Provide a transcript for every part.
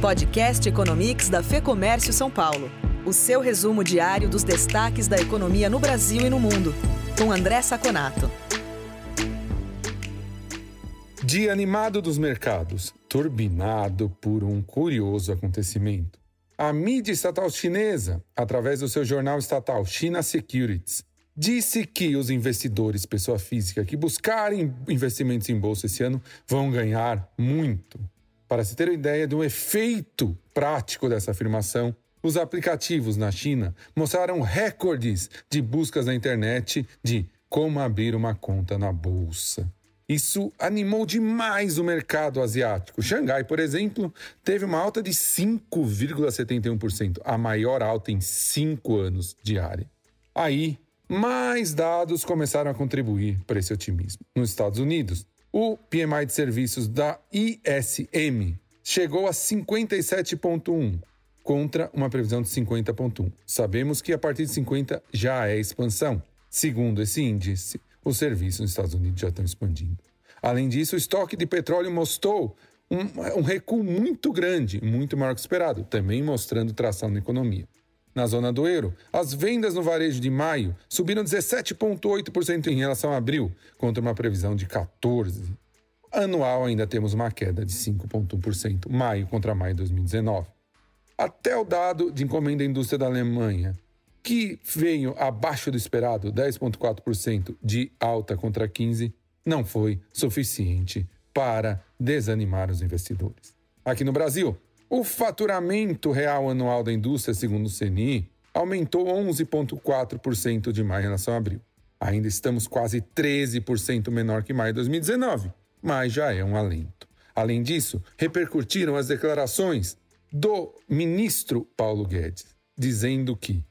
Podcast Economics da Fê Comércio São Paulo. O seu resumo diário dos destaques da economia no Brasil e no mundo. Com André Saconato. Dia animado dos mercados, turbinado por um curioso acontecimento. A mídia estatal chinesa, através do seu jornal estatal China Securities, disse que os investidores, pessoa física, que buscarem investimentos em bolsa esse ano vão ganhar muito. Para se ter uma ideia do efeito prático dessa afirmação, os aplicativos na China mostraram recordes de buscas na internet de como abrir uma conta na bolsa. Isso animou demais o mercado asiático. Xangai, por exemplo, teve uma alta de 5,71%, a maior alta em cinco anos diária. Aí, mais dados começaram a contribuir para esse otimismo. Nos Estados Unidos, o PMI de serviços da ISM chegou a 57,1 contra uma previsão de 50,1. Sabemos que a partir de 50 já é expansão. Segundo esse índice, os serviços nos Estados Unidos já estão expandindo. Além disso, o estoque de petróleo mostrou um, um recuo muito grande, muito maior que esperado, também mostrando tração na economia. Na zona do euro, as vendas no varejo de maio subiram 17,8% em relação a abril, contra uma previsão de 14%. Anual ainda temos uma queda de 5,1%, maio contra maio de 2019. Até o dado de encomenda da indústria da Alemanha, que veio abaixo do esperado, 10,4% de alta contra 15%, não foi suficiente para desanimar os investidores. Aqui no Brasil, o faturamento real anual da indústria, segundo o CNI, aumentou 11,4% de maio em relação a abril. Ainda estamos quase 13% menor que maio de 2019, mas já é um alento. Além disso, repercutiram as declarações do ministro Paulo Guedes, dizendo que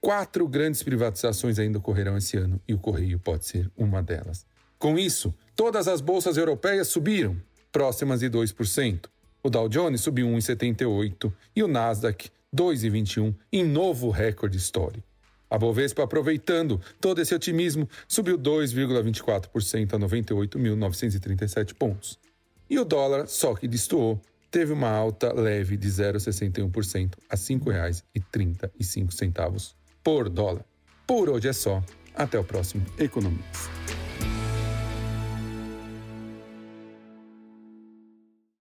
quatro grandes privatizações ainda ocorrerão esse ano e o Correio pode ser uma delas. Com isso, todas as bolsas europeias subiram, próximas de 2%. O Dow Jones subiu 1,78 e o Nasdaq 2,21 em novo recorde histórico. A Bovespa, aproveitando todo esse otimismo, subiu 2,24% a 98.937 pontos. E o dólar, só que destoou, teve uma alta leve de 0,61% a R$ 5,35 por dólar. Por hoje é só. Até o próximo Economics.